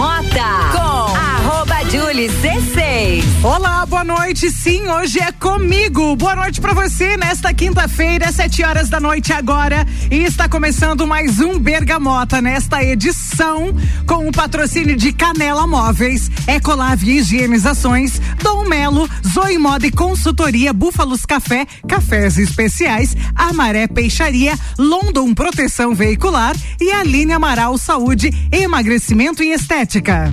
Bergamota com arroba Julie C6. Olá, boa noite. Sim, hoje é comigo. Boa noite para você nesta quinta-feira, sete horas da noite agora. E está começando mais um Bergamota nesta edição com o patrocínio de Canela Móveis, Ecolave Higienizações, Dom Melo, Zoe Moda e Consultoria, Búfalos Café, Cafés Especiais, Amaré Peixaria, London Proteção Veicular e Aline Amaral Saúde, Emagrecimento e Estética.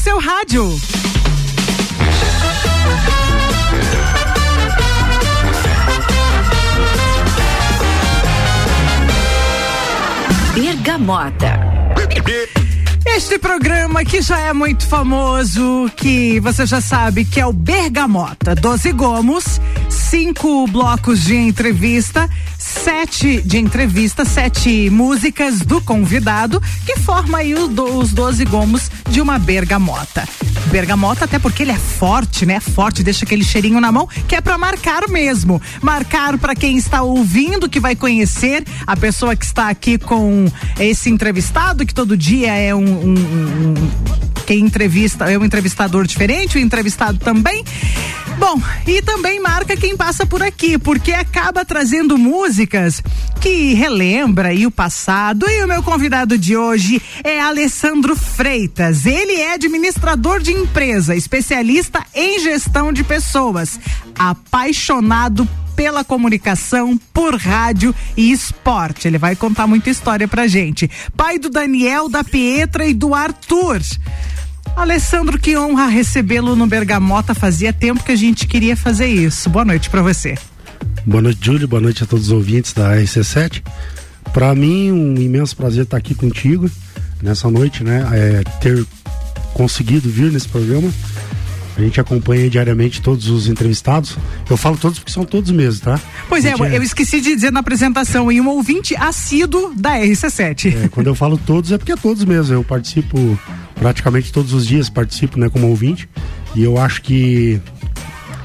Seu rádio. Bergamota. Este programa que já é muito famoso, que você já sabe que é o Bergamota. Doze gomos, cinco blocos de entrevista, sete de entrevista, sete músicas do convidado, que forma aí os, do, os doze gomos de uma bergamota. Bergamota, até porque ele é forte, né? Forte, deixa aquele cheirinho na mão, que é para marcar mesmo. Marcar para quem está ouvindo, que vai conhecer a pessoa que está aqui com esse entrevistado, que todo dia é um, um, um quem entrevista é um entrevistador diferente, o entrevistado também. Bom, e também marca quem passa por aqui, porque acaba trazendo músicas que relembra aí o passado. E o meu convidado de hoje é Alessandro Freitas. Ele é administrador de empresa, especialista em gestão de pessoas, apaixonado pela comunicação, por rádio e esporte. Ele vai contar muita história pra gente. Pai do Daniel, da Pietra e do Arthur. Alessandro, que honra recebê-lo no Bergamota. Fazia tempo que a gente queria fazer isso. Boa noite para você. Boa noite, Júlio. Boa noite a todos os ouvintes da RC7. Para mim, um imenso prazer estar aqui contigo nessa noite, né? É, ter conseguido vir nesse programa. A gente acompanha diariamente todos os entrevistados. Eu falo todos porque são todos mesmo, tá? Pois é, é, eu esqueci de dizer na apresentação, e um ouvinte assíduo da RC7. É, quando eu falo todos é porque é todos mesmo. Eu participo praticamente todos os dias, participo né, como ouvinte. E eu acho que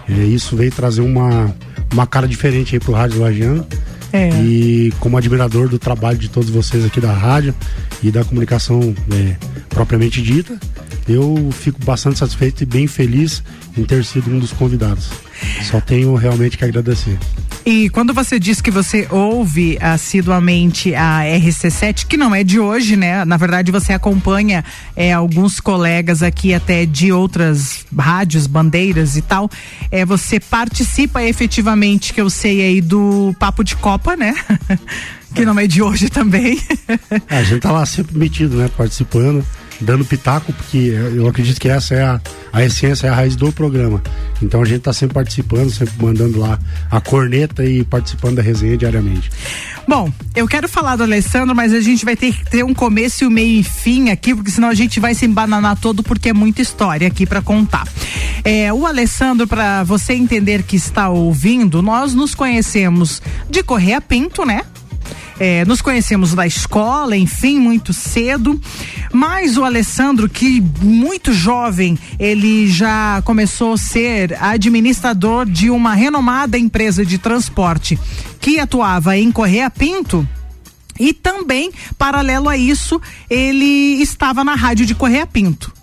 é, isso veio trazer uma, uma cara diferente aí pro Rádio Lagiano. É. E como admirador do trabalho de todos vocês aqui da rádio e da comunicação é, propriamente dita, eu fico bastante satisfeito e bem feliz em ter sido um dos convidados. Só tenho realmente que agradecer. E quando você diz que você ouve assiduamente a RC7, que não é de hoje, né? Na verdade, você acompanha é, alguns colegas aqui até de outras rádios, bandeiras e tal. É, você participa efetivamente, que eu sei aí, do Papo de Copa, né? que não é de hoje também. A gente tá lá sempre metido, né? Participando dando pitaco, porque eu acredito que essa é a, a essência, é a raiz do programa. Então a gente está sempre participando, sempre mandando lá a corneta e participando da resenha diariamente. Bom, eu quero falar do Alessandro, mas a gente vai ter que ter um começo, um meio e fim aqui, porque senão a gente vai se embananar todo, porque é muita história aqui para contar. É, o Alessandro, para você entender que está ouvindo, nós nos conhecemos de Correia Pinto, né? É, nos conhecemos da escola, enfim, muito cedo. Mas o Alessandro, que muito jovem, ele já começou a ser administrador de uma renomada empresa de transporte que atuava em Correia Pinto. E também, paralelo a isso, ele estava na rádio de Correia Pinto.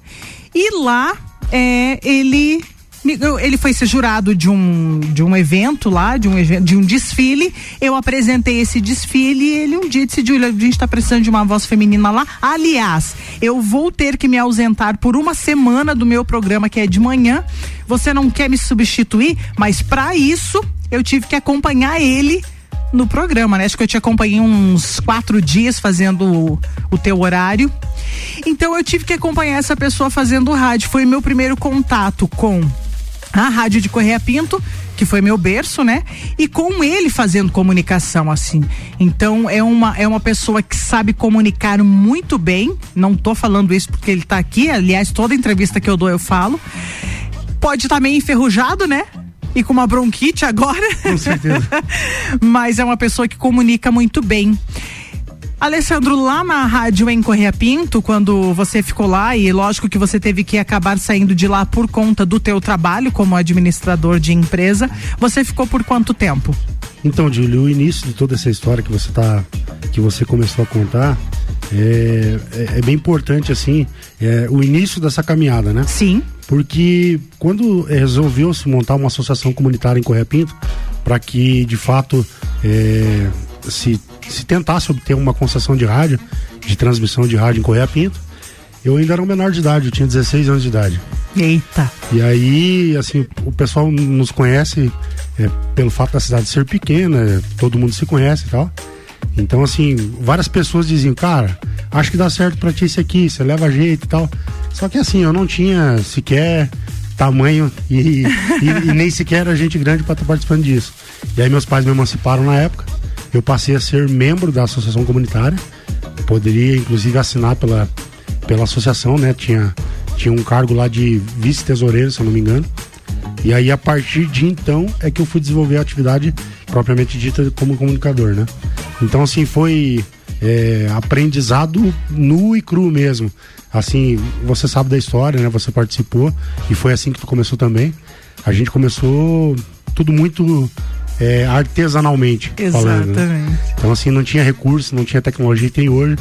E lá é, ele ele foi ser jurado de um, de um evento lá, de um, de um desfile. Eu apresentei esse desfile e ele um dia decidiu: a gente está precisando de uma voz feminina lá. Aliás, eu vou ter que me ausentar por uma semana do meu programa, que é de manhã. Você não quer me substituir, mas para isso eu tive que acompanhar ele no programa, né? Acho que eu te acompanhei uns quatro dias fazendo o, o teu horário. Então eu tive que acompanhar essa pessoa fazendo rádio. Foi meu primeiro contato com a Rádio de Correia Pinto, que foi meu berço, né? E com ele fazendo comunicação assim. Então é uma é uma pessoa que sabe comunicar muito bem. Não tô falando isso porque ele tá aqui, aliás, toda entrevista que eu dou eu falo. Pode estar tá meio enferrujado, né? E com uma bronquite agora. Com certeza. Mas é uma pessoa que comunica muito bem. Alessandro, lá na rádio em Correia Pinto, quando você ficou lá, e lógico que você teve que acabar saindo de lá por conta do teu trabalho como administrador de empresa, você ficou por quanto tempo? Então, Júlio, o início de toda essa história que você tá, que você começou a contar, é, é, é bem importante assim, é, o início dessa caminhada, né? Sim. Porque quando resolveu se montar uma associação comunitária em Correia Pinto, para que de fato é, se, se tentasse obter uma concessão de rádio, de transmissão de rádio em Correia Pinto, eu ainda era um menor de idade, eu tinha 16 anos de idade. Eita. E aí, assim, o pessoal nos conhece é, pelo fato da cidade ser pequena, todo mundo se conhece e tal. Então, assim, várias pessoas diziam, cara, acho que dá certo pra ti isso aqui, você leva jeito e tal. Só que assim, eu não tinha sequer tamanho e, e, e nem sequer era gente grande para estar participando disso. E aí meus pais me emanciparam na época. Eu passei a ser membro da associação comunitária. Poderia, inclusive, assinar pela, pela associação, né? Tinha, tinha um cargo lá de vice-tesoureiro, se eu não me engano. E aí, a partir de então, é que eu fui desenvolver a atividade propriamente dita como comunicador, né? Então, assim, foi é, aprendizado nu e cru mesmo. Assim, você sabe da história, né? Você participou e foi assim que tu começou também. A gente começou tudo muito é, artesanalmente Exatamente. falando. Né? Então, assim, não tinha recurso, não tinha tecnologia que tem hoje.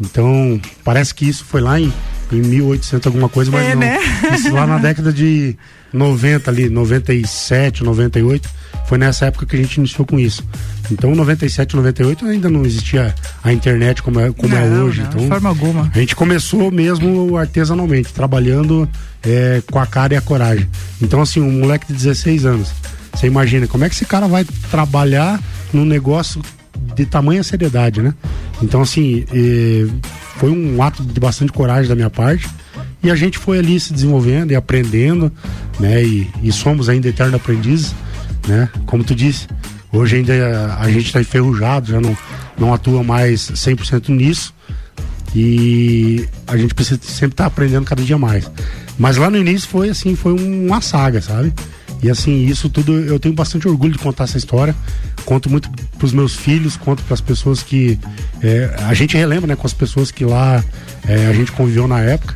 Então, parece que isso foi lá em, em 1800 alguma coisa, mas É, não. né? Isso lá na década de 90 ali, 97, 98, foi nessa época que a gente iniciou com isso. Então, 97, 98 ainda não existia a internet como é, como é Não, hoje. não, então, de forma alguma. a gente começou mesmo artesanalmente, trabalhando é, com a cara e a coragem. Então, assim, um moleque de 16 anos, você imagina como é que esse cara vai trabalhar num negócio de tamanha seriedade, né? Então, assim, foi um ato de bastante coragem da minha parte. E a gente foi ali se desenvolvendo e aprendendo, né? E, e somos ainda eternos aprendizes, né? Como tu disse, hoje ainda a gente está enferrujado, já não, não atua mais 100% nisso. E a gente precisa sempre estar aprendendo cada dia mais. Mas lá no início foi assim, foi uma saga, sabe? E assim, isso tudo eu tenho bastante orgulho de contar essa história. Conto muito pros meus filhos, conto para as pessoas que. é, a gente relembra, né, com as pessoas que lá é, a gente conviveu na época.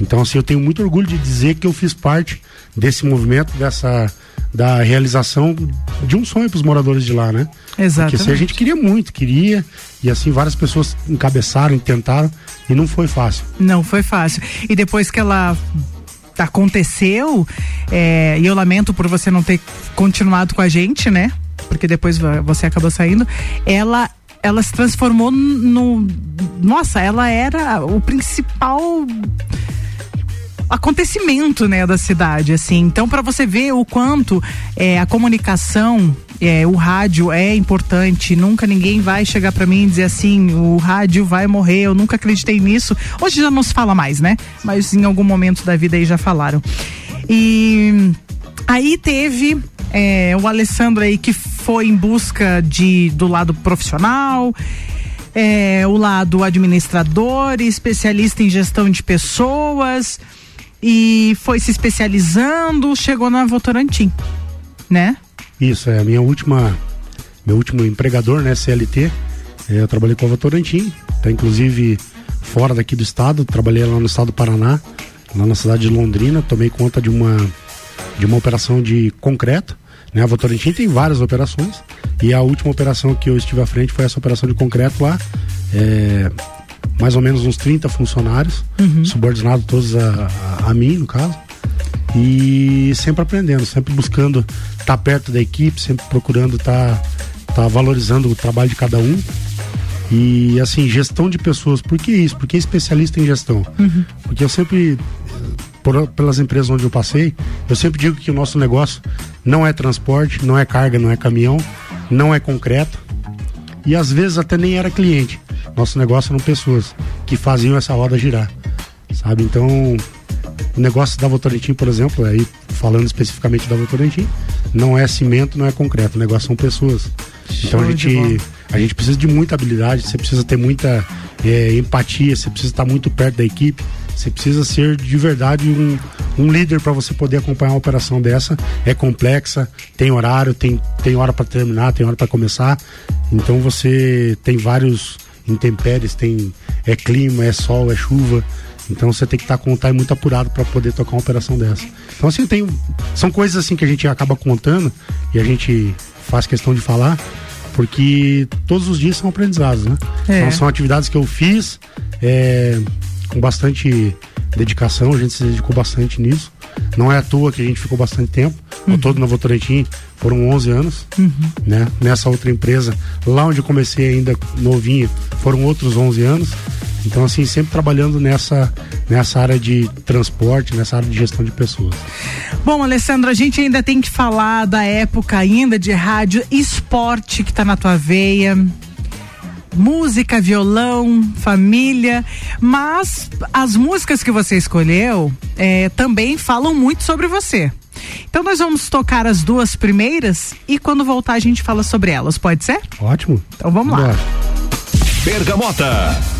Então, assim, eu tenho muito orgulho de dizer que eu fiz parte desse movimento, dessa. da realização de um sonho pros moradores de lá, né? Exatamente. Porque assim, a gente queria muito, queria, e assim, várias pessoas encabeçaram, tentaram, e não foi fácil. Não foi fácil. E depois que ela aconteceu, é, e eu lamento por você não ter continuado com a gente, né? Porque depois você acabou saindo. Ela ela se transformou no nossa, ela era o principal acontecimento né da cidade assim então para você ver o quanto é, a comunicação é, o rádio é importante. Nunca ninguém vai chegar para mim e dizer assim o rádio vai morrer. Eu nunca acreditei nisso. Hoje já não se fala mais né? Mas em algum momento da vida aí já falaram. E aí teve é, o Alessandro aí que foi em busca de do lado profissional é, o lado administrador, especialista em gestão de pessoas e foi se especializando, chegou na Votorantim, né? Isso, é a minha última. Meu último empregador, né, CLT. É, eu trabalhei com a Votorantim, tá inclusive fora daqui do estado, trabalhei lá no estado do Paraná, lá na cidade de Londrina, tomei conta de uma de uma operação de concreto. Né? A Votorantim tem várias operações e a última operação que eu estive à frente foi essa operação de concreto lá. É, mais ou menos uns 30 funcionários, subordinados todos a, a, a mim, no caso. E sempre aprendendo, sempre buscando estar perto da equipe, sempre procurando estar tá valorizando o trabalho de cada um. E assim, gestão de pessoas, por que isso? Porque especialista em gestão. Porque eu sempre, por- pelas empresas onde eu passei, eu sempre digo que o nosso negócio não é transporte, não é carga, não é caminhão, não é concreto. E às vezes até nem era cliente. Nosso negócio eram pessoas que faziam essa roda girar. Sabe? Então, o negócio da Votorantim, por exemplo, aí falando especificamente da Votorantim, não é cimento, não é concreto, o negócio são pessoas. então a gente, a gente precisa de muita habilidade, você precisa ter muita eh, empatia, você precisa estar muito perto da equipe, você precisa ser de verdade um, um líder para você poder acompanhar uma operação dessa. É complexa, tem horário, tem, tem hora para terminar, tem hora para começar. Então você tem vários intempéries, tem é clima, é sol, é chuva. Então você tem que estar com o time muito apurado para poder tocar uma operação dessa. Então assim, tem, são coisas assim que a gente acaba contando e a gente faço questão de falar, porque todos os dias são aprendizados, né? É. Então são atividades que eu fiz é, com bastante dedicação, a gente se dedicou bastante nisso. Não é à toa que a gente ficou bastante tempo. Uhum. Ao todo na Votorantim foram 11 anos, uhum. né? Nessa outra empresa, lá onde eu comecei ainda novinha, foram outros 11 anos. Então, assim, sempre trabalhando nessa, nessa área de transporte, nessa área de gestão de pessoas. Bom, Alessandro, a gente ainda tem que falar da época ainda de rádio esporte que está na tua veia música, violão, família, mas as músicas que você escolheu é, também falam muito sobre você. Então nós vamos tocar as duas primeiras e quando voltar a gente fala sobre elas, pode ser? Ótimo. Então vamos lá. Bergamota.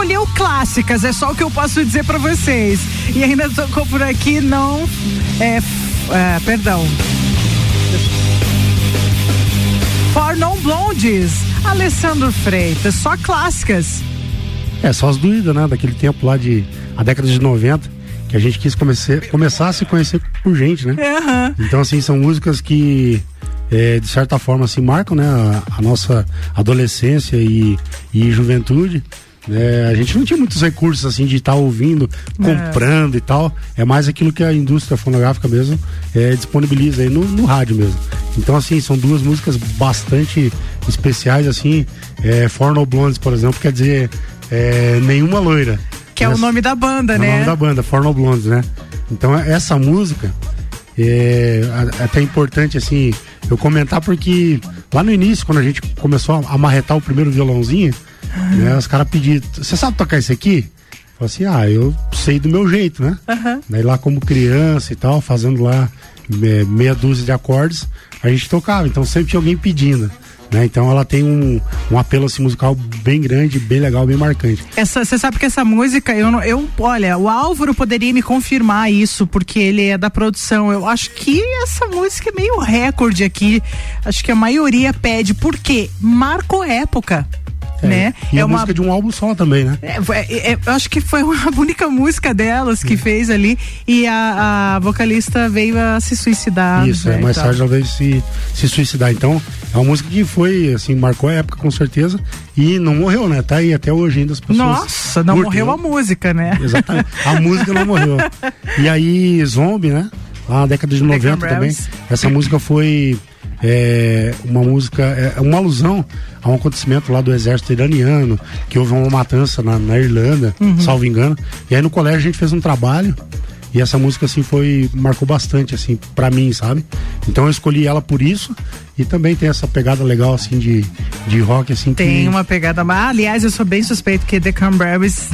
Escolheu clássicas, é só o que eu posso dizer para vocês. E ainda tocou por aqui, não. É, é, perdão. For Non Blondes, Alessandro Freitas, só clássicas. É, só as doídas, né? Daquele tempo lá de. a década de 90, que a gente quis comece, começar a se conhecer por gente, né? Uhum. Então, assim, são músicas que. É, de certa forma, assim, marcam né, a, a nossa adolescência e, e juventude. É, a gente não tinha muitos recursos assim de estar tá ouvindo, é. comprando é. e tal. É mais aquilo que a indústria fonográfica mesmo é, disponibiliza aí no, no, rádio mesmo. Então, assim, são duas músicas bastante especiais, assim. É, For No Blondes, por exemplo, quer dizer é, Nenhuma Loira. Que é o nome da banda, é né? É o nome da banda, For No Blondes, né? Então, essa música é até importante, assim, eu comentar porque lá no início, quando a gente começou a amarretar o primeiro violãozinho, né, os caras pediram, você sabe tocar isso aqui? Falei assim, ah, eu sei do meu jeito, né? Uhum. Daí lá como criança e tal, fazendo lá meia dúzia de acordes, a gente tocava, então sempre tinha alguém pedindo. Né? Então ela tem um, um apelo assim, musical bem grande, bem legal, bem marcante. Você sabe que essa música, eu, eu olha, o Álvaro poderia me confirmar isso, porque ele é da produção. Eu acho que essa música é meio recorde aqui. Acho que a maioria pede, porque marcou época. É. Né? E é a uma música de um álbum só também, né? É, é, é eu acho que foi a única música delas que é. fez ali e a, a, vocalista veio a se suicidar. Isso, né, é, mais tarde ela veio se, se suicidar. Então, é uma música que foi, assim, marcou a época com certeza e não morreu, né? Tá aí até hoje ainda as pessoas. Nossa, não curtem. morreu a música, né? Exatamente. A música não morreu. E aí, Zombie, né? Lá na década de 90 também. Essa música foi é, uma música, é uma alusão a um acontecimento lá do exército iraniano, que houve uma matança na, na Irlanda, uhum. salvo engano. E aí no colégio a gente fez um trabalho e essa música assim foi marcou bastante assim para mim, sabe? Então eu escolhi ela por isso e também tem essa pegada legal assim de, de rock assim. Tem que... uma pegada, mas aliás eu sou bem suspeito que The Cranberries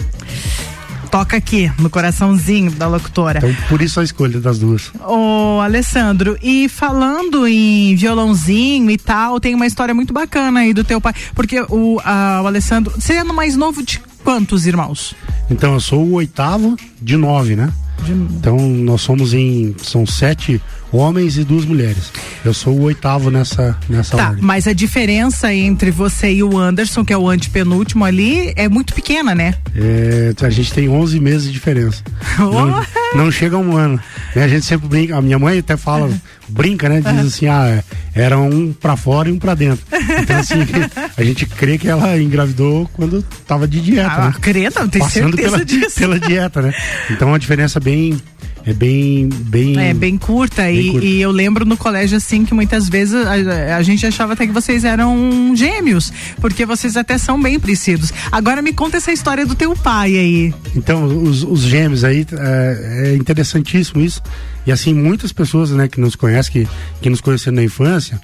toca aqui, no coraçãozinho da locutora. Então, por isso a escolha das duas. Ô, Alessandro, e falando em violãozinho e tal, tem uma história muito bacana aí do teu pai, porque o, a, o Alessandro, você é mais novo de quantos irmãos? Então, eu sou o oitavo de nove, né? Então, nós somos em, são sete homens e duas mulheres. Eu sou o oitavo nessa, nessa tá, ordem. Mas a diferença entre você e o Anderson, que é o antepenúltimo ali, é muito pequena, né? É, a gente tem 11 meses de diferença. Não, não, chega um ano. Né? A gente sempre brinca, a minha mãe até fala, brinca, né? Diz assim, ah, era um para fora e um para dentro. Então, assim, a gente crê que ela engravidou quando tava de dieta, ah, né? Crê, não, tem Passando certeza pela, disso. pela dieta, né? Então, uma diferença bem é bem bem é bem curta, bem e, curta. e, eu lembro no colégio assim que muitas vezes a, a, gente achava até que vocês eram gêmeos porque vocês até são bem parecidos. Agora me conta essa história do teu pai aí. Então os, os gêmeos aí é, é, interessantíssimo isso. E assim muitas pessoas né que nos conhecem que, que nos conheceram na infância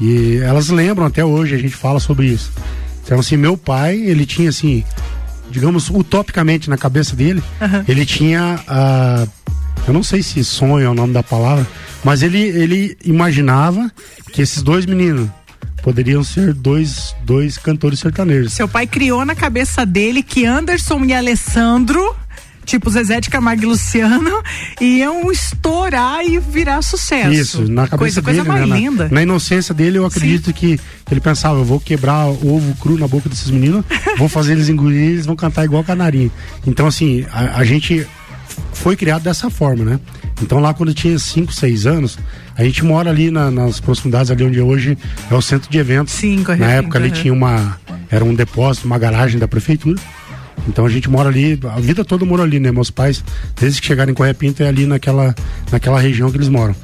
e elas lembram até hoje a gente fala sobre isso. Então assim meu pai ele tinha assim digamos utopicamente na cabeça dele uhum. ele tinha a eu não sei se sonho é o nome da palavra, mas ele, ele imaginava que esses dois meninos poderiam ser dois, dois cantores sertanejos. Seu pai criou na cabeça dele que Anderson e Alessandro tipo Zezé de Camargo e Luciano, iam estourar e virar sucesso. Isso, na cabeça coisa, dele, coisa mais né? linda. Na, na, inocência dele, eu acredito Sim. que ele pensava, eu vou quebrar ovo cru na boca desses meninos, vou fazer eles engolir, eles vão cantar igual canarinho. Então, assim, a, a gente foi criado dessa forma, né? Então lá quando eu tinha 5, 6 anos, a gente mora ali na, nas proximidades ali onde hoje é o centro de eventos. Sim, correto. Na época ali tinha uma era um depósito, uma garagem da prefeitura. Então a gente mora ali, a vida toda morou ali, né? Meus pais, desde que chegaram em Correia Pinto, é ali naquela, naquela região que eles moram.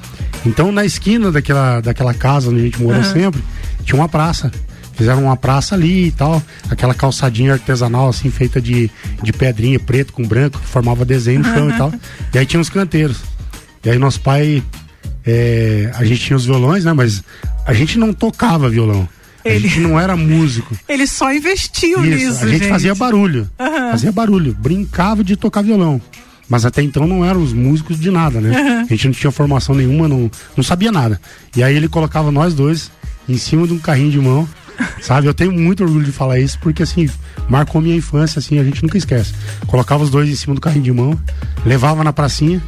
Então na esquina daquela, daquela casa onde a gente morou uhum. sempre, tinha uma praça fizeram uma praça ali e tal, aquela calçadinha artesanal assim feita de, de pedrinha preto com branco que formava desenho no chão e tal. E aí tinha os canteiros. E aí nosso pai, é, a gente tinha os violões, né? Mas a gente não tocava violão. A ele, gente não era músico. Ele só investiu Isso, nisso. A gente, gente. fazia barulho. Uhum. Fazia barulho. Brincava de tocar violão. Mas até então não éramos músicos de nada, né? Uhum. A gente não tinha formação nenhuma, não, não sabia nada. E aí ele colocava nós dois em cima de um carrinho de mão Sabe, eu tenho muito orgulho de falar isso, porque assim, marcou minha infância, assim, a gente nunca esquece. Colocava os dois em cima do carrinho de mão, levava na pracinha,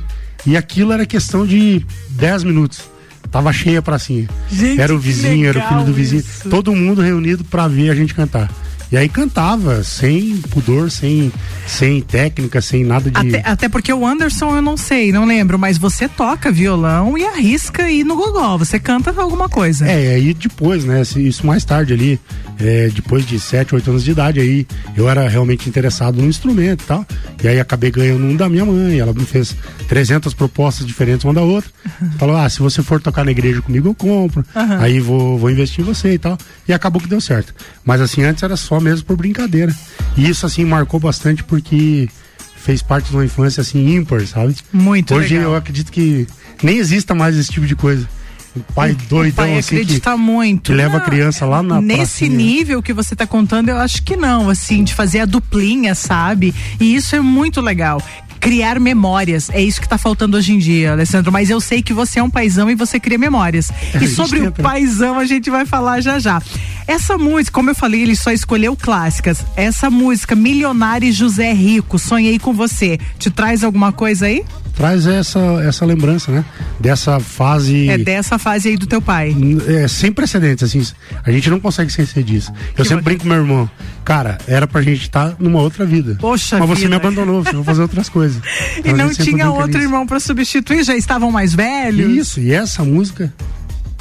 e aquilo era questão de 10 minutos. Tava cheia a pracinha. Gente, era o vizinho, era o filho do vizinho. Isso. Todo mundo reunido para ver a gente cantar. E aí cantava, sem pudor, sem, sem técnica, sem nada de. Até, até, porque o Anderson eu não sei, não lembro, mas você toca violão e arrisca ir no gogó. Você canta alguma coisa. É, aí depois, né? Isso mais tarde ali, é, depois de 7, 8 anos de idade, aí eu era realmente interessado no instrumento e tal. E aí acabei ganhando um da minha mãe. Ela me fez 300 propostas diferentes uma da outra. Falou: ah, se você for tocar na igreja comigo, eu compro. Uhum. Aí vou, vou investir em você e tal. E acabou que deu certo. Mas assim, antes era só mesmo por brincadeira. E isso, assim, marcou bastante porque fez parte de uma infância, assim, ímpar, sabe? Muito Hoje legal. eu acredito que nem exista mais esse tipo de coisa. O pai o doidão pai assim acredita que, muito. que leva a criança lá na Nesse pracinha. nível que você está contando, eu acho que não, assim, de fazer a duplinha, sabe? E isso é muito legal criar memórias. É isso que está faltando hoje em dia, Alessandro. Mas eu sei que você é um paizão e você cria memórias. e sobre o paizão a gente vai falar já já. Essa música, como eu falei, ele só escolheu clássicas. Essa música, Milionário José Rico, Sonhei com Você, te traz alguma coisa aí? Traz essa, essa lembrança, né? Dessa fase. É dessa fase aí do teu pai. É, sem precedentes, assim. A gente não consegue esquecer disso. Eu que sempre brinco com meu irmão. Cara, era pra gente estar tá numa outra vida. Poxa, Mas você vida. me abandonou, você vai fazer outras coisas. Então, e não tinha outro irmão para substituir, já estavam mais velhos. Isso, e essa música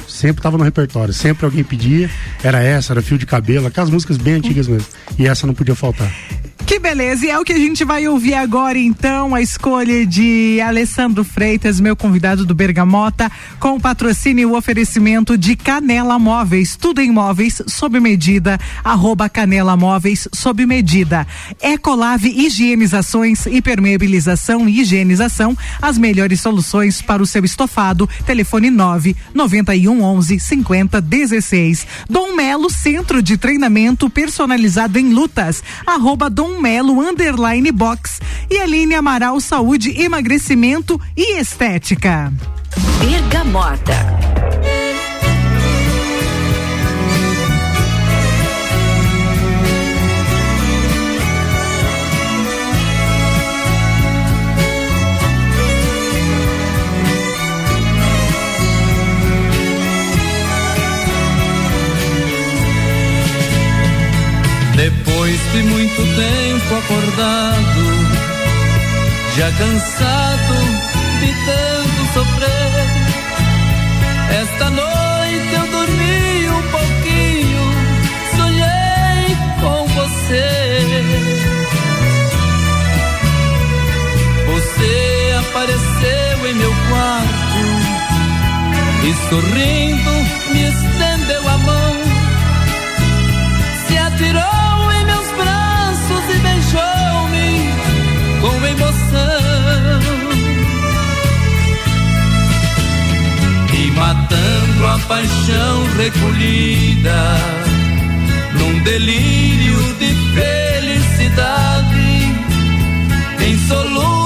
sempre estava no repertório. Sempre alguém pedia, era essa, era fio de cabelo, aquelas músicas bem antigas mesmo. E essa não podia faltar. Que beleza, e é o que a gente vai ouvir agora então, a escolha de Alessandro Freitas, meu convidado do Bergamota, com o patrocínio e o oferecimento de Canela Móveis, tudo em móveis sob medida, arroba Canela Móveis sob medida. Ecolave Higienizações, Hipermeabilização e Higienização, as melhores soluções para o seu estofado, telefone nove noventa e um onze cinquenta dezesseis. Dom Melo Centro de Treinamento Personalizado em Lutas, arroba Dom Melo Underline Box e Aline Amaral Saúde, Emagrecimento e Estética. Bergamota. Muito tempo acordado, já cansado de tanto sofrer, esta noite eu dormi um pouquinho, sonhei com você. Você apareceu em meu quarto e sorrindo me matando a paixão recolhida num delírio de felicidade. Em soluço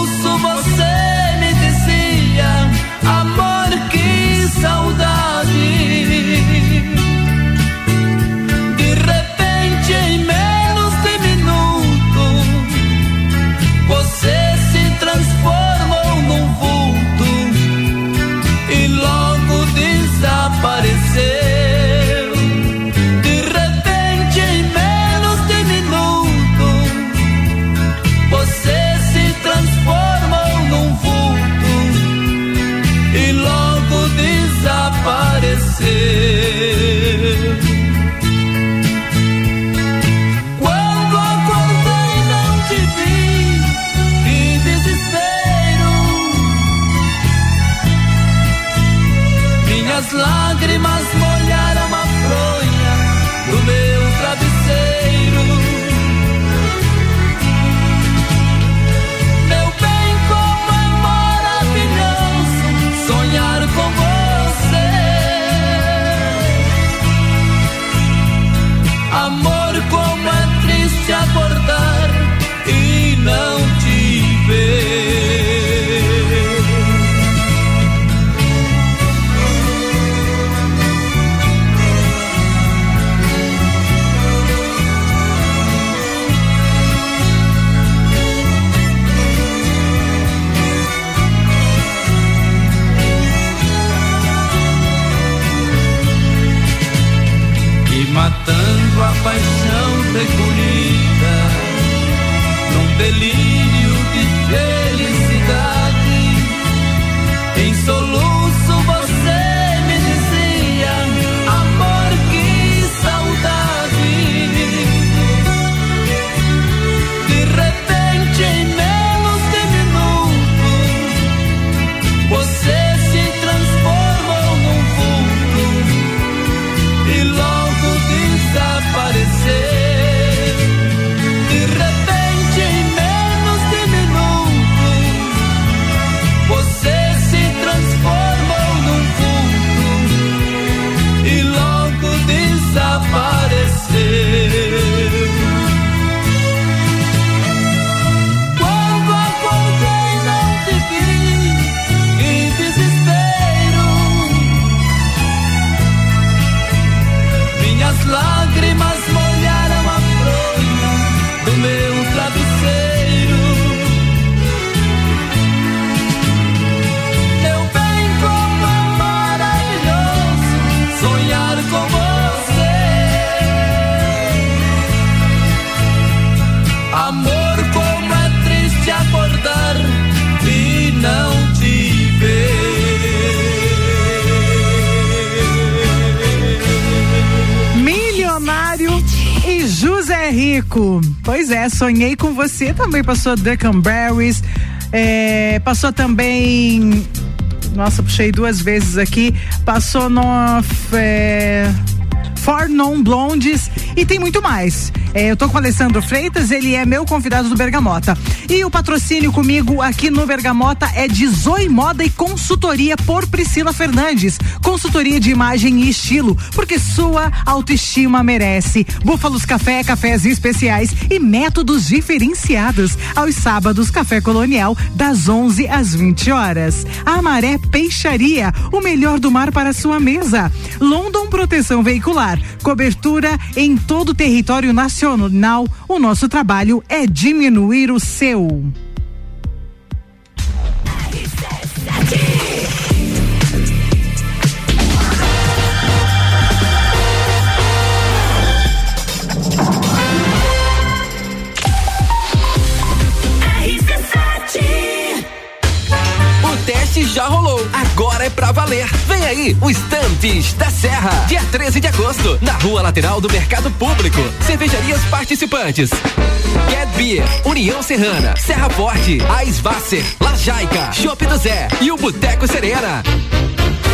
sonhei com você. Também passou Duckenberries. É, passou também. Nossa, puxei duas vezes aqui. Passou no. É, For Non Blondes e tem muito mais. É, eu tô com o Alessandro Freitas, ele é meu convidado do Bergamota. E o patrocínio comigo aqui no Bergamota é de Zoe Moda e Consultoria por Priscila Fernandes. Consultoria de imagem e estilo, porque sua autoestima merece. Búfalos Café, cafés especiais e métodos diferenciados. Aos sábados, Café Colonial, das 11 às 20 horas. Amaré Peixaria, o melhor do mar para sua mesa. London Proteção Veicular, cobertura em todo o território nacional. O nosso trabalho é diminuir o seu. Teste já rolou. Agora é pra valer. Vem aí, o Estantes da Serra. Dia 13 de agosto, na rua lateral do Mercado Público. Cervejarias participantes. Get Beer, União Serrana, Serra Forte, Aisvasser, Lajaica, Chopp do Zé e o Boteco Serena.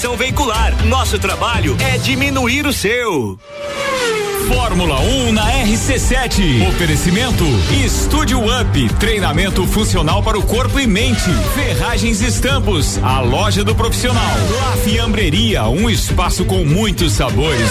Veicular. Nosso trabalho é diminuir o seu. Fórmula 1 na RC7. Oferecimento Estúdio Up, treinamento funcional para o corpo e mente. Ferragens Estampos, a loja do profissional. La Fiambreria, um espaço com muitos sabores.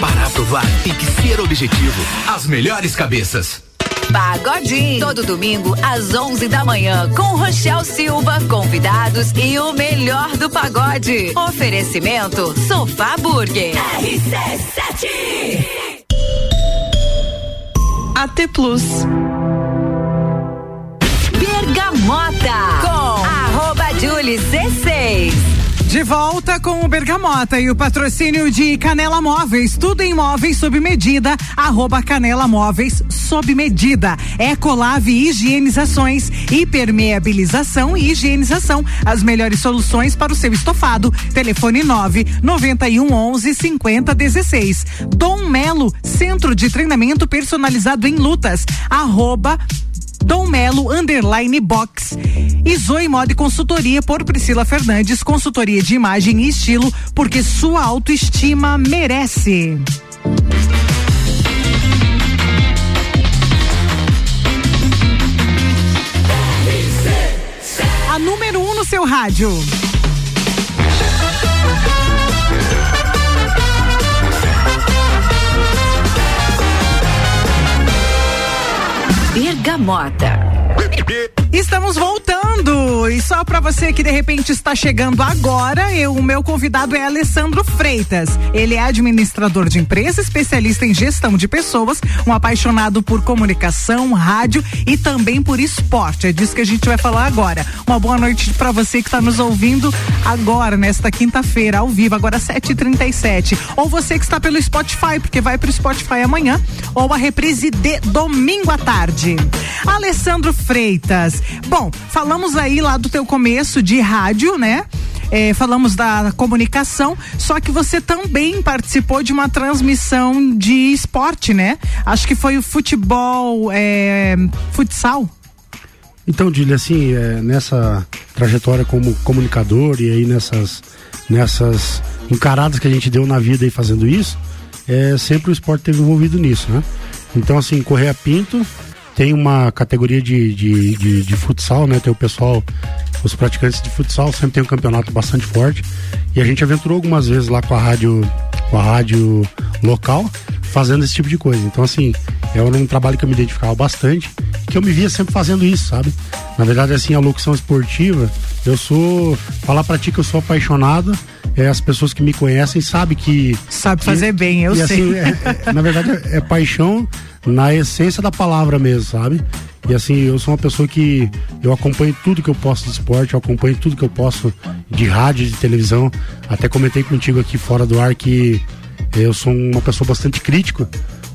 Para aprovar, tem que ser objetivo. As melhores cabeças. Pagodinho. Todo domingo às 11 da manhã com Rochel Silva, convidados e o melhor do pagode. Oferecimento Sofá Burger. RC7. AT Plus. Bergamota com arroba Julie C6. De volta com o Bergamota e o patrocínio de Canela Móveis, tudo em móveis sob medida, arroba Canela Móveis sob medida. Ecolave Higienizações, hipermeabilização e higienização, as melhores soluções para o seu estofado. Telefone 9 91 11 50 16. Dom Melo, Centro de Treinamento Personalizado em Lutas, arroba Dom Melo Underline Box. E Zoe Moda e Consultoria por Priscila Fernandes, consultoria de imagem e estilo, porque sua autoestima merece. A número 1 um no seu rádio. Bergamota. Estamos voltando e só para você que de repente está chegando agora, eu, o meu convidado é Alessandro Freitas. Ele é administrador de empresa, especialista em gestão de pessoas, um apaixonado por comunicação, rádio e também por esporte. É disso que a gente vai falar agora. Uma boa noite para você que está nos ouvindo agora nesta quinta-feira ao vivo, agora 7h37. Ou você que está pelo Spotify, porque vai pro Spotify amanhã, ou a reprise de domingo à tarde. Alessandro Freitas. Bom, falamos aí lá do teu começo de rádio, né? É, falamos da comunicação, só que você também participou de uma transmissão de esporte, né? Acho que foi o futebol, é, futsal. Então, Dília, assim, é, nessa trajetória como comunicador e aí nessas, nessas encaradas que a gente deu na vida aí fazendo isso, é, sempre o esporte teve envolvido nisso, né? Então, assim, correr a pinto, tem uma categoria de, de, de, de, futsal, né? Tem o pessoal, os praticantes de futsal sempre tem um campeonato bastante forte. E a gente aventurou algumas vezes lá com a rádio, com a rádio local, fazendo esse tipo de coisa. Então, assim, era um trabalho que eu me identificava bastante, que eu me via sempre fazendo isso, sabe? Na verdade, assim, a locução esportiva, eu sou. Falar pra ti que eu sou apaixonado. É, as pessoas que me conhecem sabem que. Sabe fazer que, bem, eu e, sei. Assim, é, é, na verdade, é, é paixão na essência da palavra mesmo, sabe? E assim, eu sou uma pessoa que eu acompanho tudo que eu posso de esporte, eu acompanho tudo que eu posso de rádio, de televisão. Até comentei contigo aqui fora do ar que eu sou uma pessoa bastante crítica,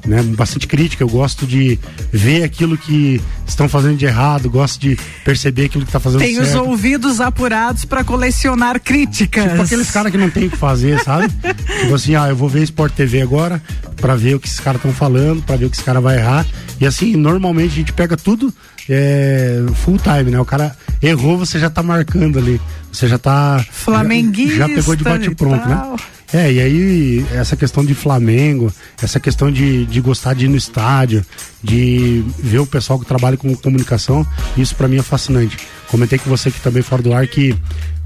né? Bastante crítica. Eu gosto de ver aquilo que estão fazendo de errado, gosto de perceber aquilo que está fazendo Tem certo. os ouvidos apurados para colecionar críticas. Tipo aqueles caras que não tem o que fazer, sabe? tipo assim, ah, eu vou ver Sport TV agora para ver o que esses caras estão falando, para ver o que esse cara vai errar. E assim, normalmente a gente pega tudo é, full time, né? O cara errou, você já tá marcando ali. Você já tá. Flamenguista. Já, já pegou de bate-pronto, né? É, e aí essa questão de Flamengo, essa questão de, de gostar de ir no estádio, de ver o pessoal que trabalha com comunicação, isso para mim é fascinante. Comentei com você aqui também fora do ar que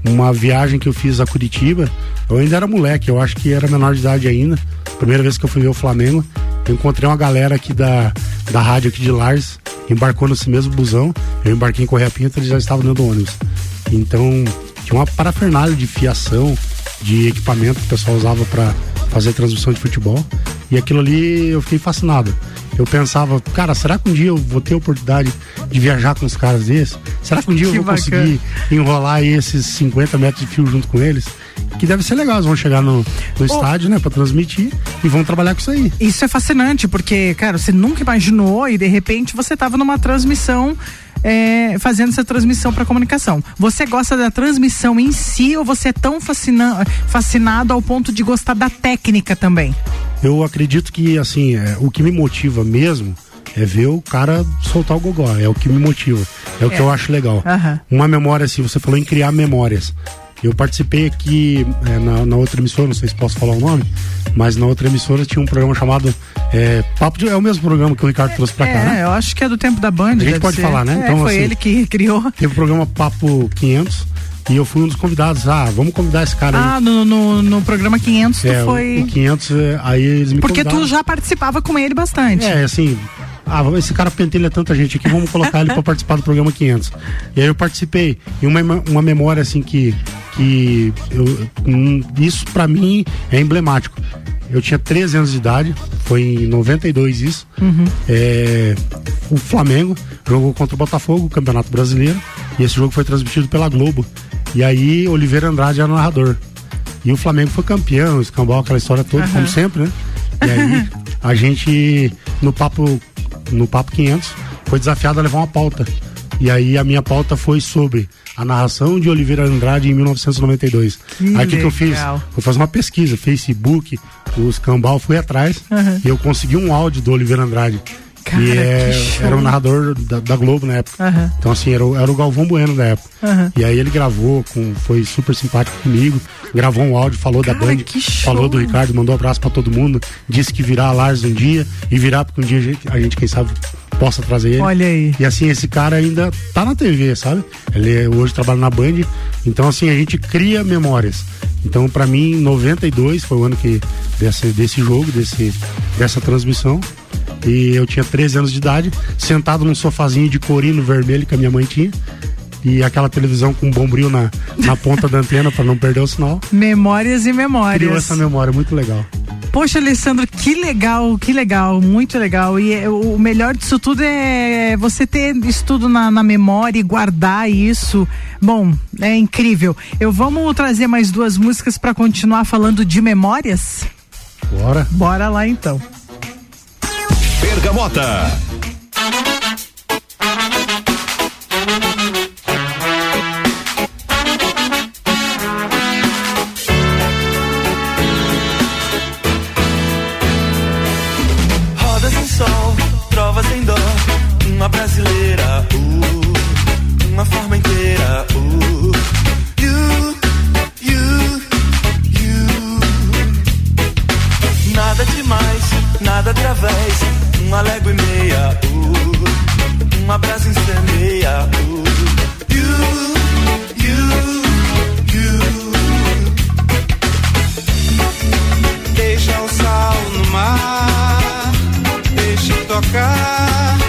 uma viagem que eu fiz a Curitiba, eu ainda era moleque, eu acho que era menor de idade ainda. Primeira vez que eu fui ver o Flamengo, eu encontrei uma galera aqui da, da rádio aqui de Lars, embarcou nesse mesmo busão, eu embarquei em Correia Pinta, eles já estavam dentro do ônibus. Então, tinha uma parafernália de fiação, de equipamento que o pessoal usava para fazer transmissão de futebol. E aquilo ali eu fiquei fascinado. Eu pensava, cara, será que um dia eu vou ter a oportunidade de viajar com os caras desses? Será que um dia que eu vou bacana. conseguir enrolar esses 50 metros de fio junto com eles? Que deve ser legal, eles vão chegar no, no oh. estádio, né, pra transmitir e vão trabalhar com isso aí. Isso é fascinante, porque, cara, você nunca imaginou e de repente você tava numa transmissão é, fazendo essa transmissão para comunicação. Você gosta da transmissão em si ou você é tão fascina, fascinado ao ponto de gostar da técnica também? Eu acredito que, assim, é, o que me motiva mesmo é ver o cara soltar o gogó. É o que me motiva. É o é. que eu acho legal. Uhum. Uma memória, assim, você falou em criar memórias. Eu participei aqui é, na, na, outra emissora, não sei se posso falar o nome, mas na outra emissora tinha um programa chamado é, Papo de. É o mesmo programa que o Ricardo trouxe pra cá, é, né? eu acho que é do tempo da Band. A gente pode ser. falar, né? É, então, foi assim, ele que criou. Teve o programa Papo 500 e eu fui um dos convidados. Ah, vamos convidar esse cara ah, aí. Ah, no, no, no, programa 500 tu é, foi. O 500, é, aí eles me Porque convidaram. tu já participava com ele bastante. É, assim, ah, esse cara pentelha tanta gente aqui, vamos colocar ele para participar do programa 500. E aí eu participei. E uma, uma memória assim que, que eu, hum, isso para mim é emblemático. Eu tinha 13 anos de idade, foi em 92 isso. Uhum. É, o Flamengo jogou contra o Botafogo, o Campeonato Brasileiro, e esse jogo foi transmitido pela Globo. E aí Oliveira Andrade era narrador. E o Flamengo foi campeão, escambau aquela história toda, uhum. como sempre, né? E aí a gente, no papo no Papo 500, foi desafiado a levar uma pauta. E aí a minha pauta foi sobre a narração de Oliveira Andrade em 1992. Que aí o que, que, eu fiz? Fui fazer uma pesquisa, Facebook, os cambal, fui atrás uhum. e eu consegui um áudio do Oliveira Andrade. Cara, que, é, era o narrador da, da Globo na época. Uhum. Então, assim, era, o, era o Galvão Bueno da época. Uhum. E aí ele gravou, com, foi super simpático comigo, gravou um áudio, falou Cara, da Band, falou do Ricardo, mandou um abraço para todo mundo, disse que virá a Lars um dia, e virá porque um dia a gente, a gente quem sabe, possa trazer ele. Olha aí. E assim, esse cara ainda tá na TV, sabe? Ele hoje trabalha na Band. Então, assim, a gente cria memórias. Então, para mim, 92 foi o ano que desse, desse jogo, desse, dessa transmissão. E eu tinha 13 anos de idade, sentado num sofazinho de corino vermelho que a minha mãe tinha. E aquela televisão com um bombril na, na ponta da antena para não perder o sinal. Memórias e memórias. Criou essa memória, muito legal. Poxa, Alessandro, que legal, que legal, muito legal. E é, o melhor disso tudo é você ter isso tudo na, na memória e guardar isso. Bom, é incrível. Eu vamos trazer mais duas músicas para continuar falando de memórias? Bora. Bora lá então. Bergamota. Deixa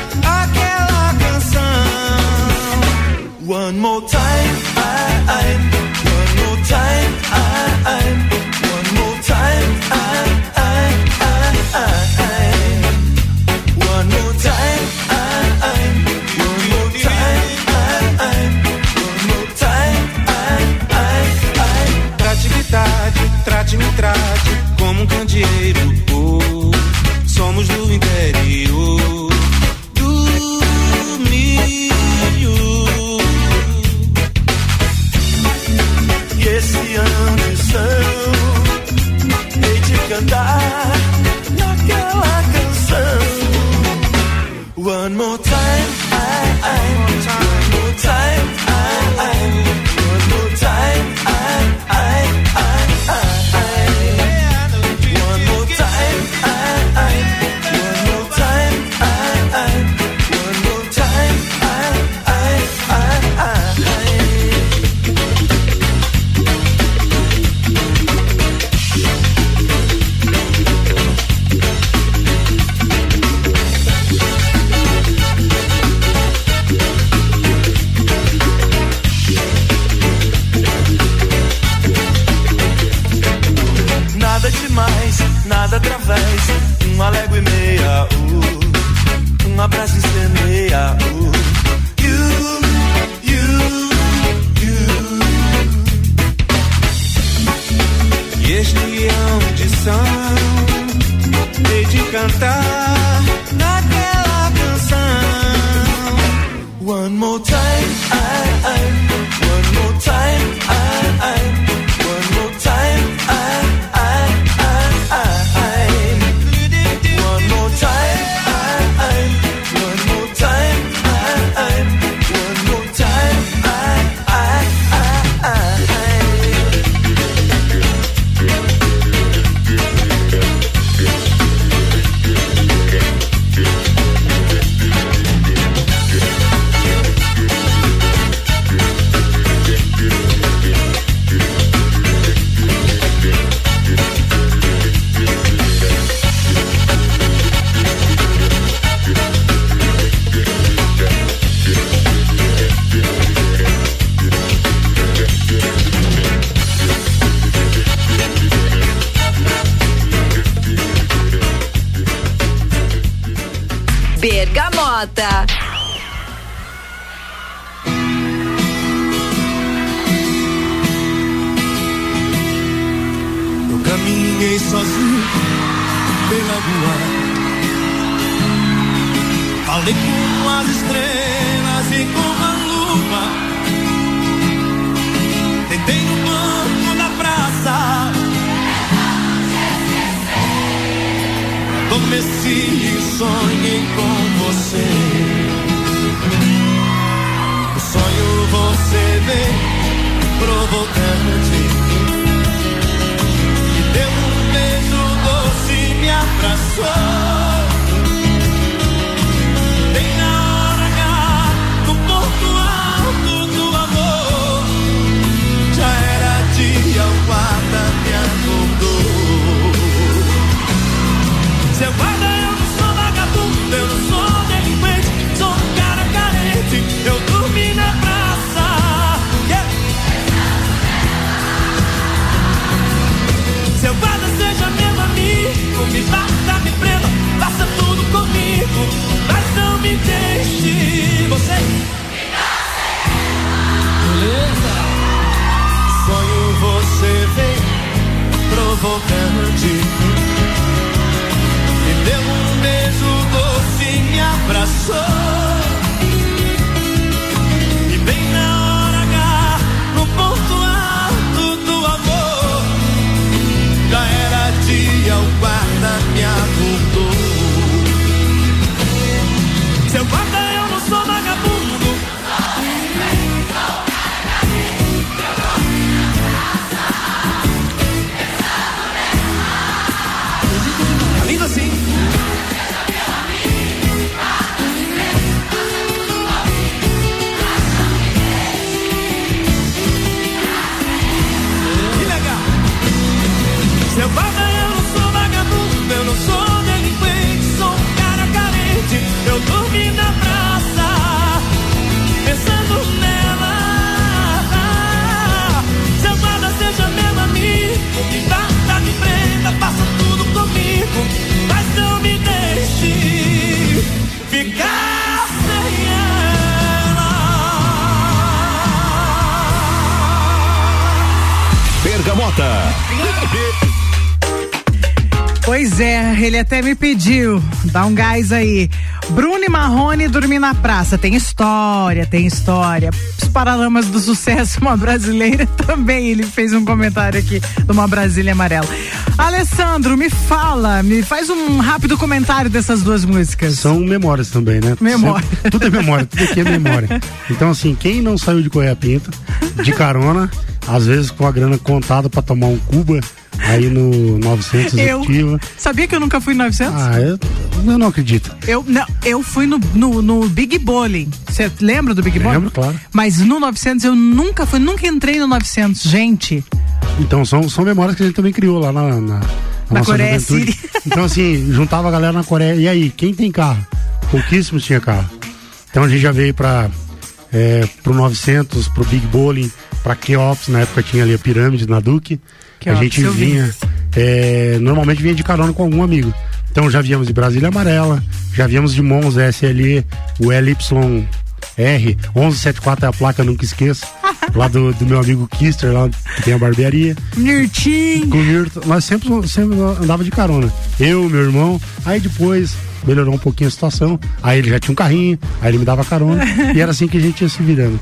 mas não me deixe. Você. Comigo, mas não me deixe ficar sem ela. Bergamota. Pois é, ele até me pediu. Dá um gás aí. Bruno e Marrone dormir na praça. Tem história, tem história. Os Paralamas do Sucesso, uma brasileira também. Ele fez um comentário aqui de uma Brasília amarela. Alessandro, me fala, me faz um rápido comentário dessas duas músicas. São memórias também, né? Memória. Sempre- tudo é memória, tudo aqui é memória. Então, assim, quem não saiu de Goiás Pinto, de carona, às vezes com a grana contada pra tomar um Cuba, aí no 900 Eu executiva. sabia que eu nunca fui no 900? Ah, eu, eu não acredito. Eu, não, eu fui no, no, no Big Bowling. Você lembra do Big Bowling? Lembro, claro. Mas no 900 eu nunca fui, nunca entrei no 900. Gente, Então, são, são memórias que a gente também criou lá na, na, na nossa Coreia juventude. City. Então, assim, juntava a galera na Coreia. E aí, quem tem carro? Pouquíssimos tinha carro. Então a gente já veio pra, é, pro 900, pro Big Bowling, pra Keops, na época tinha ali a pirâmide na Duque. a Keops, gente eu vi. vinha, é, normalmente vinha de carona com algum amigo. Então já viemos de Brasília Amarela, já viemos de Monza SLE, o LY R 1174 é a placa, nunca esqueça. lá do, do meu amigo Kister, lá que tem a barbearia. Mirtim. Com Mirto, nós sempre, sempre andava de carona. Eu, meu irmão. Aí depois melhorou um pouquinho a situação. Aí ele já tinha um carrinho, aí ele me dava carona. e era assim que a gente ia se virando.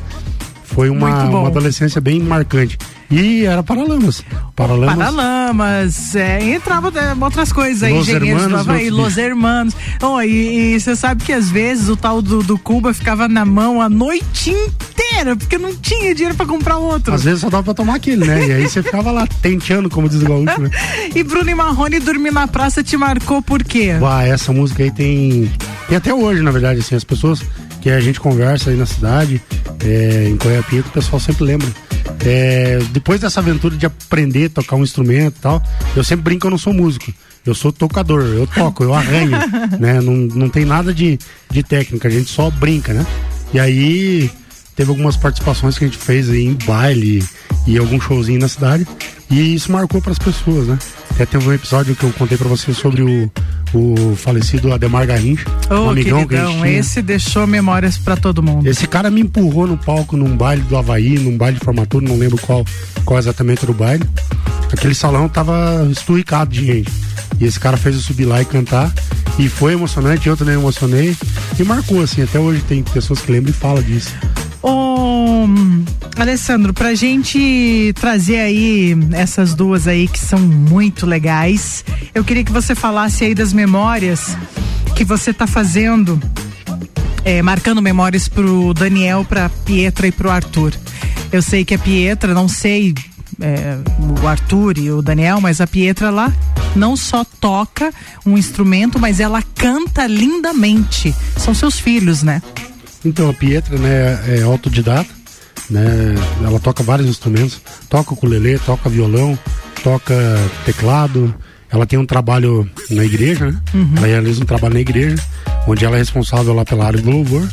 Foi uma, uma adolescência bem marcante. E era Paralamas. Paralamas. Paralamas, é, entrava outras coisas aí, Los engenheiros do Hermanos, Havaí, outros Los Hermanos. Oh, e você sabe que às vezes o tal do, do Cuba ficava na mão a noite inteira, porque não tinha dinheiro pra comprar outro. Às vezes só dava pra tomar aquele, né? E aí você ficava lá tenteando, como diz o gaúcho, né? E Bruno e Marrone dormir na praça te marcou por quê? Bah, essa música aí tem. E até hoje, na verdade, assim, as pessoas que a gente conversa aí na cidade, é, em Coiá Pinto, o pessoal sempre lembra. É, depois dessa aventura de aprender a tocar um instrumento e tal, eu sempre brinco que eu não sou músico. Eu sou tocador, eu toco, eu arranho, né? Não, não tem nada de, de técnica, a gente só brinca, né? E aí teve algumas participações que a gente fez aí em baile e algum showzinho na cidade e isso marcou para as pessoas, né? Até teve um episódio que eu contei para vocês sobre o, o falecido Ademar Garrincha, um Ô, amigão que a queridão, gente tinha. esse deixou memórias pra todo mundo. Esse cara me empurrou no palco num baile do Havaí, num baile de formatura, não lembro qual, qual exatamente era o baile. Aquele salão tava esturricado de gente. E esse cara fez eu subir lá e cantar. E foi emocionante, eu também emocionei. E marcou, assim, até hoje tem pessoas que lembram e falam disso. Ô, Alessandro, pra gente trazer aí essas duas aí que são muito legais, eu queria que você falasse aí das memórias que você tá fazendo, é, marcando memórias pro Daniel, pra Pietra e pro Arthur. Eu sei que a Pietra, não sei é, o Arthur e o Daniel, mas a Pietra lá não só toca um instrumento, mas ela canta lindamente. São seus filhos, né? Então, a Pietra, né, é autodidata, né? Ela toca vários instrumentos, toca ukulele, toca violão, toca teclado. Ela tem um trabalho na igreja, né? Uhum. Ela realiza um trabalho na igreja, onde ela é responsável lá pela área do louvor.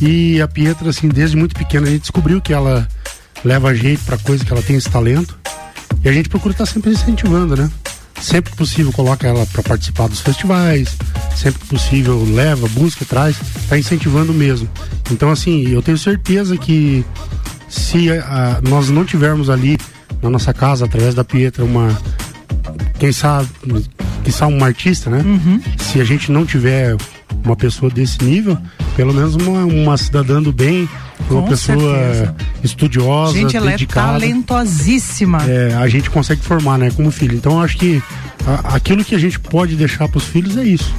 E a Pietra, assim, desde muito pequena a gente descobriu que ela leva jeito pra coisa, que ela tem esse talento. E a gente procura estar sempre incentivando, né? Sempre que possível coloca ela para participar dos festivais, sempre que possível leva, busca, traz, tá incentivando mesmo. Então assim, eu tenho certeza que se ah, nós não tivermos ali na nossa casa através da Pietra uma quem sabe, quem sabe uma artista, né? Se a gente não tiver uma pessoa desse nível, pelo menos uma, uma cidadã do bem, uma Com pessoa certeza. estudiosa, Gente, ela é dedicada talentosíssima. é, a gente consegue formar, né, como filho. Então acho que a- aquilo que a gente pode deixar para os filhos é isso.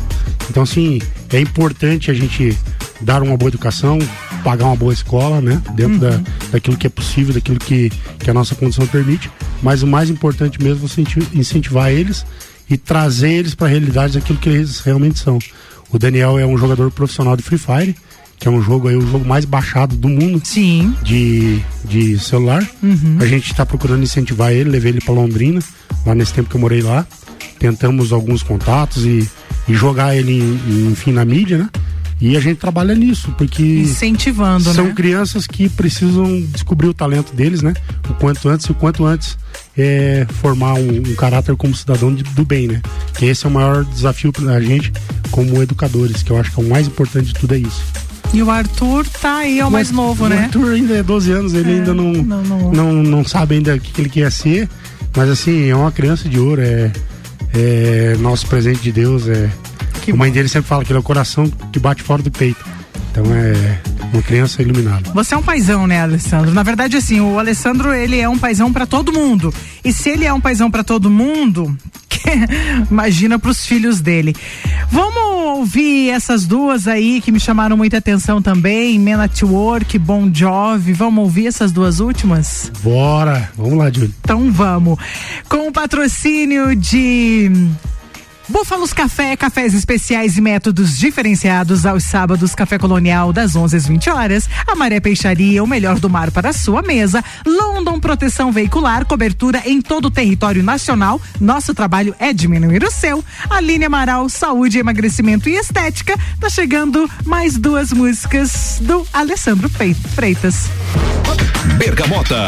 Então assim, é importante a gente dar uma boa educação, pagar uma boa escola, né, dentro da, daquilo que é possível, daquilo que, que a nossa condição permite. Mas o mais importante mesmo é você incentivar eles e trazer eles para a realidade daquilo que eles realmente são. O Daniel é um jogador profissional de Free Fire, que é um jogo aí, o jogo mais baixado do mundo. Sim. De, de celular. A gente está procurando incentivar ele, levei ele para Londrina, lá nesse tempo que eu morei lá. Tentamos alguns contatos e, e jogar ele, em- enfim, na mídia, né? E a gente trabalha nisso, porque Incentivando, são né? crianças que precisam descobrir o talento deles, né? O quanto antes, e o quanto antes é formar um, um caráter como cidadão de- do bem, né? Que esse é o maior desafio pra gente como educadores, que eu acho que é o mais importante de tudo é isso. E o Arthur tá aí, é o mais novo, o né? Arthur ainda é 12 anos, ele ainda não não, não, não. não, sabe ainda o que, que ele quer ser, mas assim, é uma criança de ouro, é, é nosso presente de Deus, é. a mãe dele sempre fala que ele é o coração que bate fora do peito. Então é uma criança iluminada. Você é um paizão, né, Alessandro? Na verdade, assim, o Alessandro, ele é um paizão pra todo mundo. E se ele é um paizão pra todo mundo, imagina pros filhos dele. Vamos ouvir essas duas aí que me chamaram muita atenção também, Men at Work, Bon Jovi. Vamos ouvir essas duas últimas? Bora! Vamos lá, Júlio. Então vamos. Com o patrocínio de Búfalos Café, cafés especiais e métodos diferenciados aos sábados, Café Colonial das 11 às 20 horas. A Maré Peixaria, o melhor do mar para a sua mesa. London Proteção Veicular, cobertura em todo o território nacional. Nosso trabalho é diminuir o seu. Aline Amaral, saúde, emagrecimento e estética. Tá chegando mais duas músicas do Alessandro Freitas. Bergamota.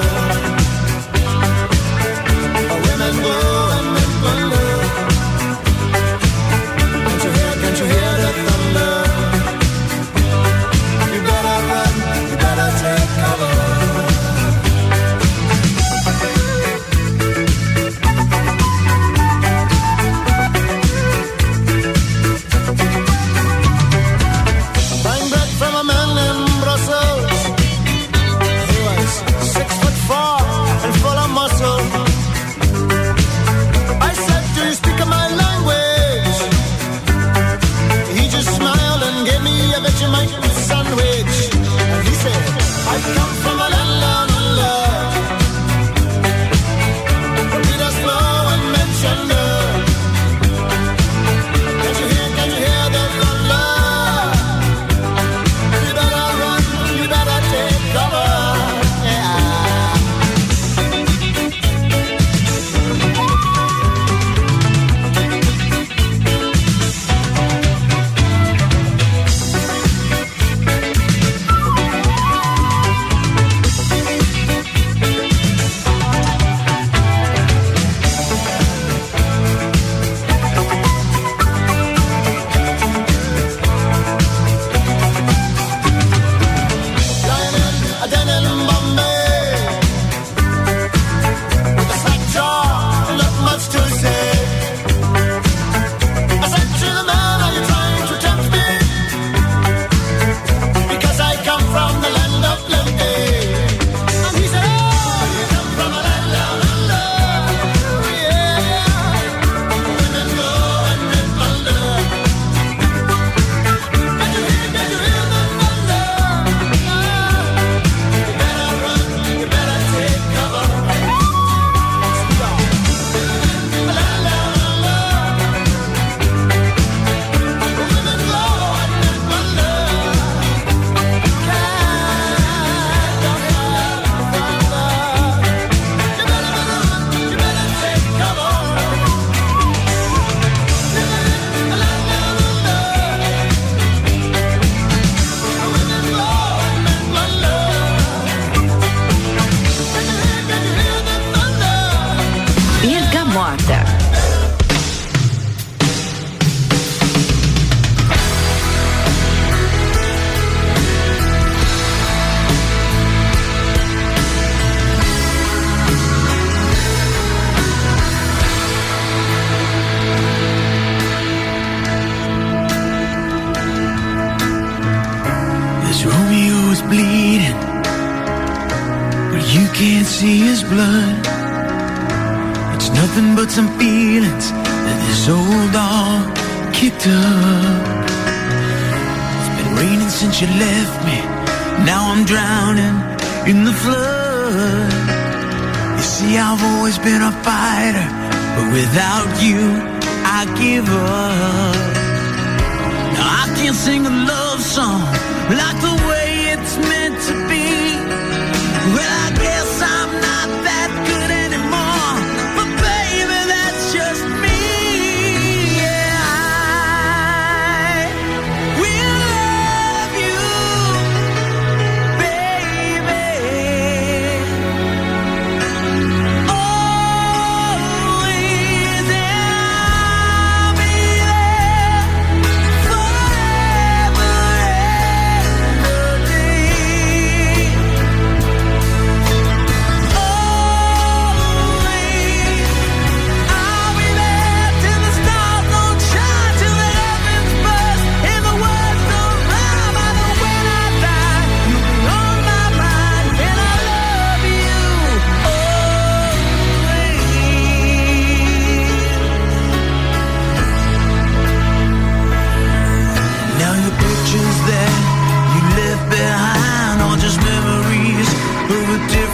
been a fighter, but without you, I give up. Now I can't sing a love song like the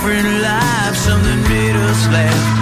different life, something made us laugh.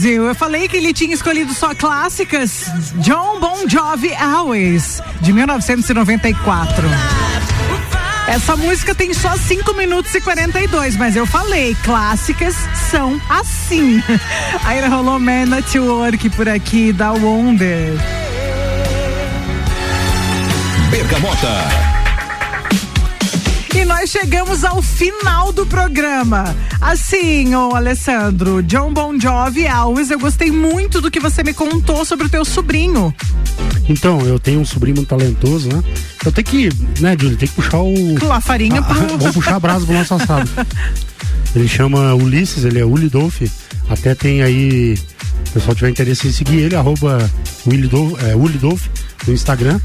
Brasil. Eu falei que ele tinha escolhido só clássicas. John Bon Jovi Always, de 1994. Essa música tem só 5 minutos e 42, mas eu falei, clássicas são assim. Aí rolou Man Network por aqui, da Wonder. Bergamota. E nós chegamos ao final do programa. Assim, ô Alessandro, John Bon Jovi Alves, eu gostei muito do que você me contou sobre o teu sobrinho. Então, eu tenho um sobrinho muito talentoso, né? Eu tenho que, né, Júlio, tem que puxar o. A farinha pro... Vamos puxar a brasa pro nosso assado. Ele chama Ulisses, ele é Ulidolf. Até tem aí, se o pessoal tiver interesse em seguir ele, arroba Willidolf, é, Ulidolf no Instagram.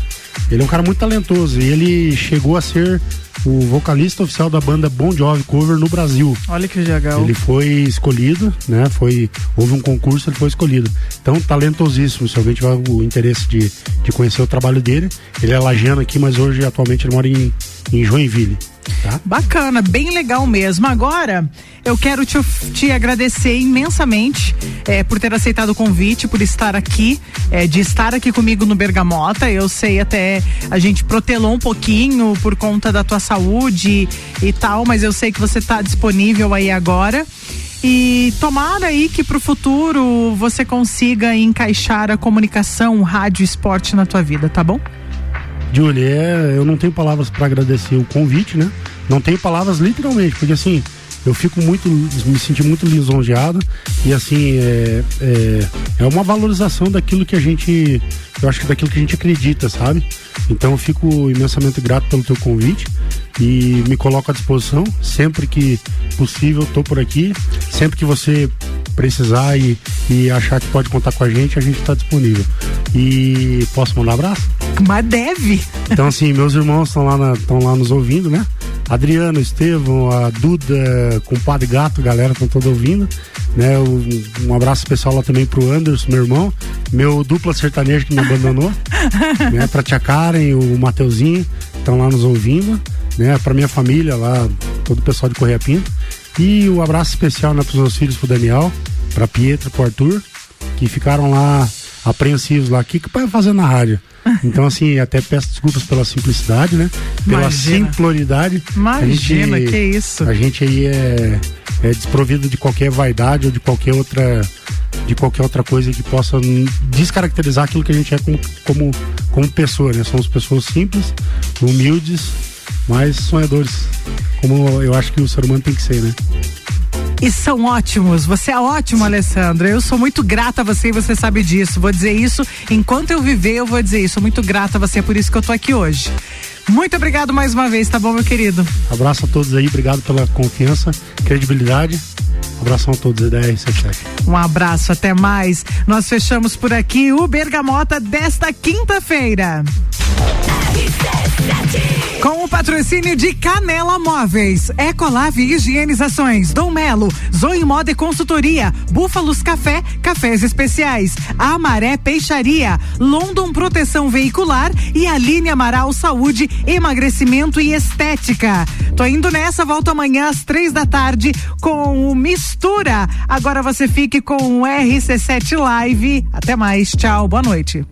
Ele é um cara muito talentoso e ele chegou a ser o vocalista oficial da banda Bon Jovi Cover no Brasil. Olha que legal. Ele foi escolhido, né? Foi, houve um concurso, ele foi escolhido. Então, talentosíssimo. Se alguém tiver o interesse de, de conhecer o trabalho dele, ele é lagiano aqui, mas hoje atualmente ele mora em, em Joinville. Tá? Bacana, bem legal mesmo. Agora, eu quero te, te agradecer imensamente é, por ter aceitado o convite, por estar aqui, é, de estar aqui comigo no Bergamota. Eu sei até a gente protelou um pouquinho por conta da tua saúde e tal, mas eu sei que você está disponível aí agora. E tomara aí que pro futuro você consiga encaixar a comunicação, rádio e esporte na tua vida, tá bom? Julie, é, eu não tenho palavras para agradecer o convite, né? Não tenho palavras literalmente, porque assim, eu fico muito, me senti muito lisonjeado e assim, é, é, é uma valorização daquilo que a gente, eu acho que daquilo que a gente acredita, sabe? Então eu fico imensamente grato pelo teu convite e me coloco à disposição sempre que possível, estou por aqui. Sempre que você precisar e, e achar que pode contar com a gente, a gente está disponível. E posso mandar um abraço? Mas deve. Então, assim, meus irmãos estão lá, estão lá nos ouvindo, né? Adriano, Estevão, a Duda, compadre Gato, galera estão todos ouvindo. Né? Um, um, abraço especial lá também pro Anderson, meu irmão, meu dupla sertanejo que me abandonou, né? Pra Tia Karen, o Mateuzinho, estão lá nos ouvindo, né? Pra minha família lá, todo o pessoal de Correia Pinto. E um abraço especial né, pros meus filhos, pro Daniel, pra Pietra, pro Arthur, que ficaram lá apreensivos lá. O que que vai fazer na rádio? Então, assim, até peço desculpas pela simplicidade, né? Pela Imagina. simploricidade. Imagina, gente, que isso. A gente aí é, é desprovido de qualquer vaidade ou de qualquer outra de qualquer outra coisa que possa descaracterizar aquilo que a gente é como, como, como pessoa, né? Somos pessoas simples, humildes, mas sonhadores. Como eu acho que o ser humano tem que ser, né? E são ótimos. Você é ótimo, Alessandra. Eu sou muito grata a você e você sabe disso. Vou dizer isso enquanto eu viver, eu vou dizer isso. Sou muito grata a você, é por isso que eu tô aqui hoje. Muito obrigado mais uma vez, tá bom, meu querido? Abraço a todos aí, obrigado pela confiança, credibilidade. Abração a todos da R77. Um abraço, até mais. Nós fechamos por aqui o Bergamota desta quinta-feira. Com o patrocínio de Canela Móveis, Ecolave Higienizações, Dom Melo, Zoe Moda e Consultoria, Búfalos Café, Cafés Especiais, Amaré Peixaria, London Proteção Veicular e Aline Amaral Saúde, Emagrecimento e Estética. Tô indo nessa, volto amanhã às três da tarde com o Mistura. Agora você fique com o RC7 Live. Até mais, tchau, boa noite.